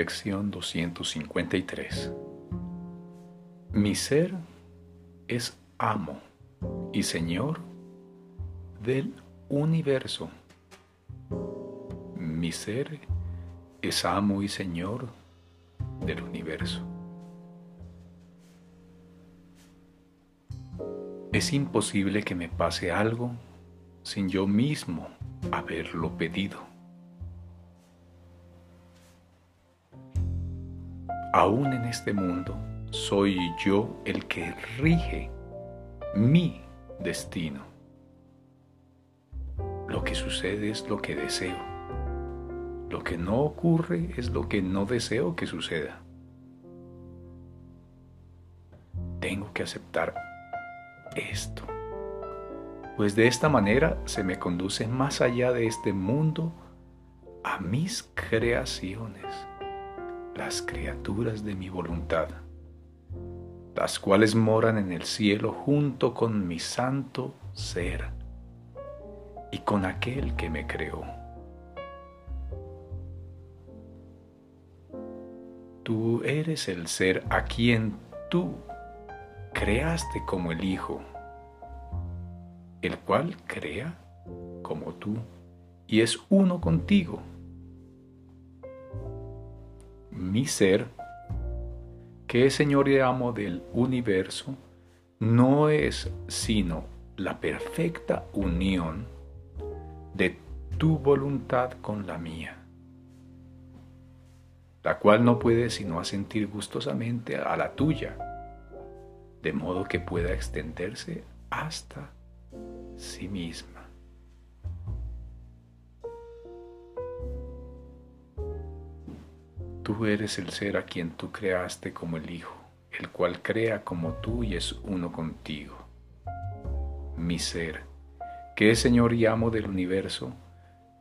Lección 253 Mi ser es amo y Señor del universo. Mi ser es amo y Señor del universo. Es imposible que me pase algo sin yo mismo haberlo pedido. Aún en este mundo soy yo el que rige mi destino. Lo que sucede es lo que deseo. Lo que no ocurre es lo que no deseo que suceda. Tengo que aceptar esto, pues de esta manera se me conduce más allá de este mundo a mis creaciones, las criaturas de mi voluntad las cuales moran en el cielo junto con mi santo ser y con aquel que me creó. Tú eres el ser a quien tú creaste como el Hijo, el cual crea como tú y es uno contigo. Mi ser que es Señor y amo del universo, no es sino la perfecta unión de tu voluntad con la mía, la cual no puede sino asentir gustosamente a la tuya, de modo que pueda extenderse hasta sí misma. Tú eres el ser a quien tú creaste como el Hijo, el cual crea como tú y es uno contigo. Mi ser, que es Señor y amo del universo,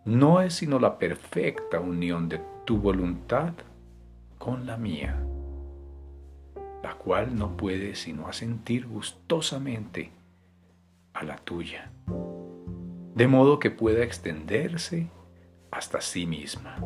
no es sino la perfecta unión de tu voluntad con la mía, la cual no puede sino asentir gustosamente a la tuya, de modo que pueda extenderse hasta sí misma.